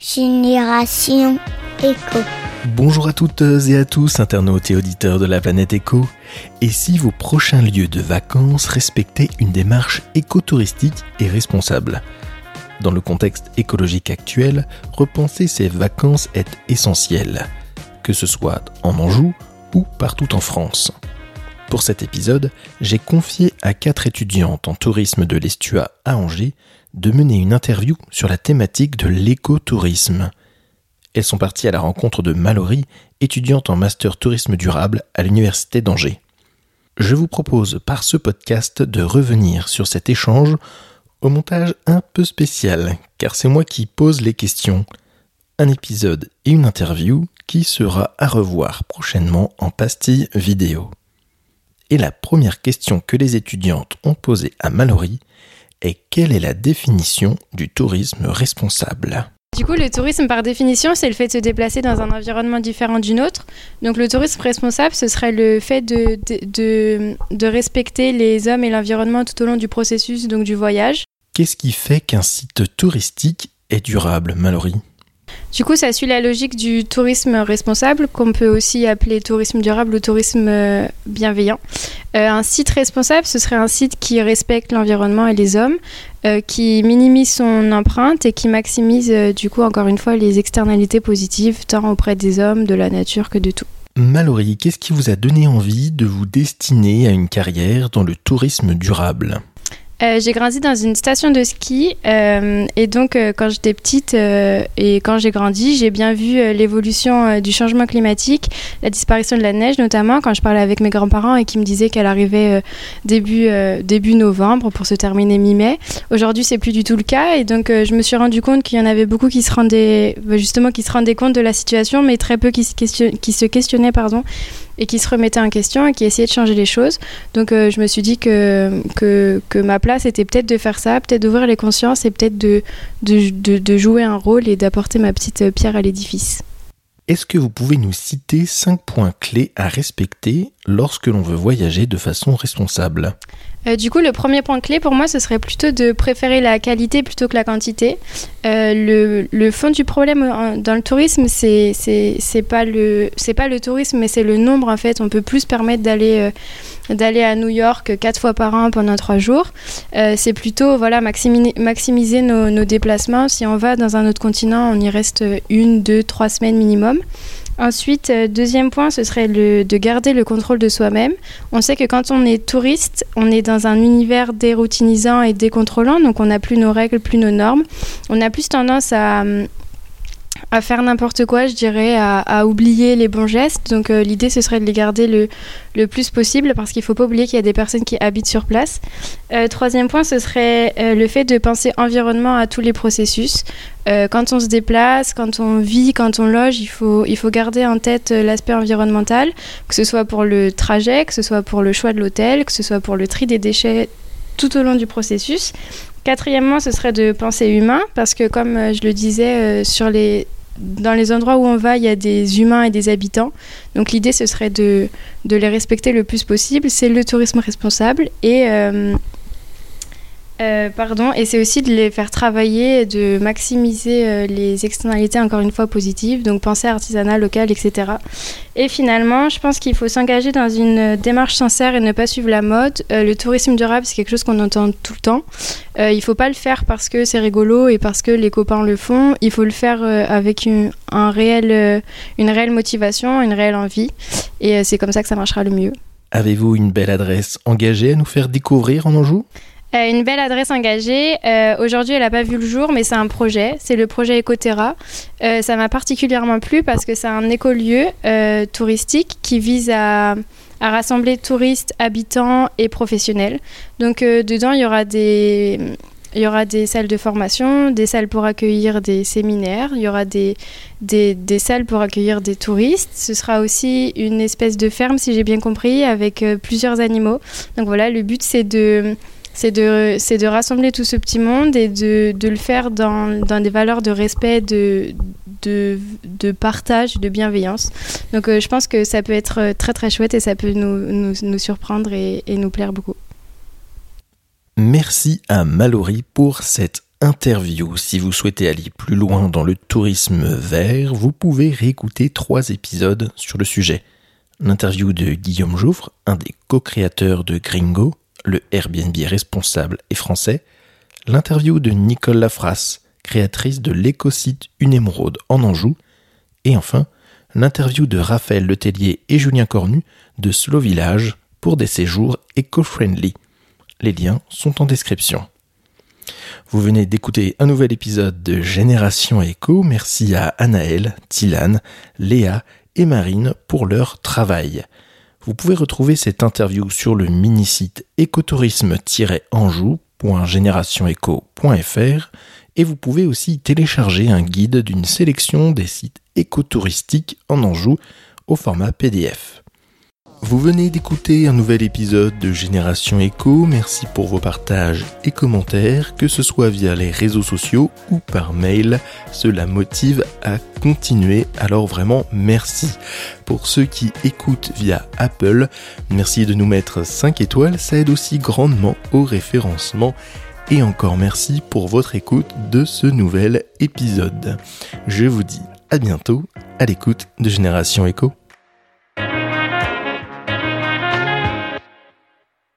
Génération Éco. Bonjour à toutes et à tous, internautes et auditeurs de la planète Éco. Et si vos prochains lieux de vacances respectaient une démarche écotouristique et responsable? Dans le contexte écologique actuel, repenser ces vacances est essentiel, que ce soit en Anjou ou partout en France. Pour cet épisode, j'ai confié à quatre étudiantes en tourisme de l'Estua à Angers de mener une interview sur la thématique de l'écotourisme. Elles sont parties à la rencontre de Mallory, étudiante en master tourisme durable à l'Université d'Angers. Je vous propose par ce podcast de revenir sur cet échange au montage un peu spécial, car c'est moi qui pose les questions. Un épisode et une interview qui sera à revoir prochainement en pastille vidéo. Et la première question que les étudiantes ont posée à Mallory et quelle est la définition du tourisme responsable? Du coup, le tourisme, par définition, c'est le fait de se déplacer dans un environnement différent du nôtre. Donc, le tourisme responsable, ce serait le fait de, de, de, respecter les hommes et l'environnement tout au long du processus, donc du voyage. Qu'est-ce qui fait qu'un site touristique est durable, Mallory? Du coup, ça suit la logique du tourisme responsable, qu'on peut aussi appeler tourisme durable ou tourisme euh, bienveillant. Euh, un site responsable, ce serait un site qui respecte l'environnement et les hommes, euh, qui minimise son empreinte et qui maximise, du coup, encore une fois, les externalités positives, tant auprès des hommes, de la nature que de tout. Mallory, qu'est-ce qui vous a donné envie de vous destiner à une carrière dans le tourisme durable? Euh, j'ai grandi dans une station de ski euh, et donc euh, quand j'étais petite et quand j'ai grandi, j'ai bien vu l'évolution du changement climatique, la disparition de la neige notamment quand je parlais avec mes grands-parents et qui me disaient qu'elle arrivait début début novembre pour se terminer mi-mai. Aujourd'hui, c'est plus du tout le cas et donc je me suis rendu compte qu'il y en avait beaucoup qui se rendaient justement qui se rendaient compte de la situation, mais très peu qui se, qui se questionnaient pardon et qui se remettait en question et qui essayait de changer les choses. Donc euh, je me suis dit que, que, ma place était peut-être de faire ça, peut-être d'ouvrir les consciences et peut-être de, de, de jouer un rôle et d'apporter ma petite pierre à l'édifice. Est-ce que vous pouvez nous citer cinq points clés à respecter lorsque l'on veut voyager de façon responsable? Euh, du coup, le premier point clé pour moi, ce serait plutôt de préférer la qualité plutôt que la quantité. Euh, le, fond du problème dans le tourisme, c'est pas pas le tourisme, mais c'est le nombre en fait. On peut plus permettre d'aller euh, d'aller à New York quatre fois par an pendant trois jours. c'est plutôt voilà maximiser, nos, déplacements. Si on va dans un autre continent, on y reste une, deux, trois semaines minimum. Ensuite, euh, deuxième point, ce serait le, de garder le contrôle de soi-même. On sait que quand on est touriste, on est dans un univers déroutinisant et décontrôlant, donc on n'a plus nos règles, plus nos normes. On a plus tendance à, à faire n'importe quoi, je dirais, à, oublier les bons gestes. Donc euh, l'idée, ce serait de les garder le, le plus possible parce qu'il ne faut pas oublier qu'il y a des personnes qui habitent sur place. Euh, troisième point, ce serait euh, le fait de penser environnement à tous les processus. quand on se déplace, quand on vit, quand on loge, il faut, il faut garder en tête l'aspect environnemental, que ce soit pour le trajet, que ce soit pour le choix de l'hôtel, que ce soit pour le tri des déchets tout au long du processus. Quatrièmement, ce serait de penser humain, parce que comme je le disais, les dans les endroits où on va, il y a des humains et des habitants. Donc l'idée, ce serait de, de, les respecter le plus possible. C'est le tourisme responsable. Et euh, euh, pardon, et c'est aussi de les faire travailler, de maximiser euh, les externalités encore une fois positives, donc penser artisanat, local, etc. Et finalement, je pense qu'il faut s'engager dans une démarche sincère et ne pas suivre la mode. Euh, le tourisme durable, c'est quelque chose qu'on entend tout le temps. il ne faut pas le faire parce que c'est rigolo et parce que les copains le font. Il faut le faire avec un réel, une réelle motivation, une réelle envie. Et c'est comme ça que ça marchera le mieux. Avez-vous une belle adresse engagée à nous faire découvrir en Anjou? Euh, une belle adresse engagée. Euh, aujourd'hui, elle n'a pas vu le jour, mais c'est un projet. C'est le projet Ecoterra. Euh, ça m'a particulièrement plu parce que c'est un écolieu touristique qui vise à, à, rassembler touristes, habitants et professionnels. Donc, dedans, il y aura des. Il y aura des salles de formation, des salles pour accueillir des séminaires, il y aura des, des, des, salles pour accueillir des touristes. Ce sera aussi une espèce de ferme, si j'ai bien compris, avec plusieurs animaux. Donc voilà, le but c'est de, c'est de, de rassembler tout ce petit monde et de, de le faire dans, dans, des valeurs de respect, de, de, de partage, de bienveillance. Donc euh, je pense que ça peut être très très chouette et ça peut nous, nous, nous surprendre et, et, nous plaire beaucoup. Merci à Mallory pour cette interview. Si vous souhaitez aller plus loin dans le tourisme vert, vous pouvez réécouter trois épisodes sur le sujet. L'interview de Guillaume Jouffre, un des co-créateurs de Gringo, le Airbnb responsable et français, l'interview de Nicole Lafrasse, créatrice de l'écosite Une Émeraude en Anjou, et enfin l'interview de Raphaël Letellier et Julien Cornu de Slow Village pour des séjours éco-friendly. Les liens sont en description. Vous venez d'écouter un nouvel épisode de Génération Éco. Merci à Anaël, Tilane, Léa et Marine pour leur travail. Vous pouvez retrouver cette interview sur le mini-site écotourisme-anjou.générationeco.fr et vous pouvez aussi télécharger un guide d'une sélection des sites écotouristiques en Anjou au format PDF. Vous venez d'écouter un nouvel épisode de Génération Echo. Merci pour vos partages et commentaires, que ce soit via les réseaux sociaux ou par mail. Cela motive à continuer, alors vraiment merci. Pour ceux qui écoutent via Apple, merci de nous mettre 5 étoiles, ça aide aussi grandement au référencement. Et encore merci pour votre écoute de ce nouvel épisode. Je vous dis à bientôt à l'écoute de Génération Echo.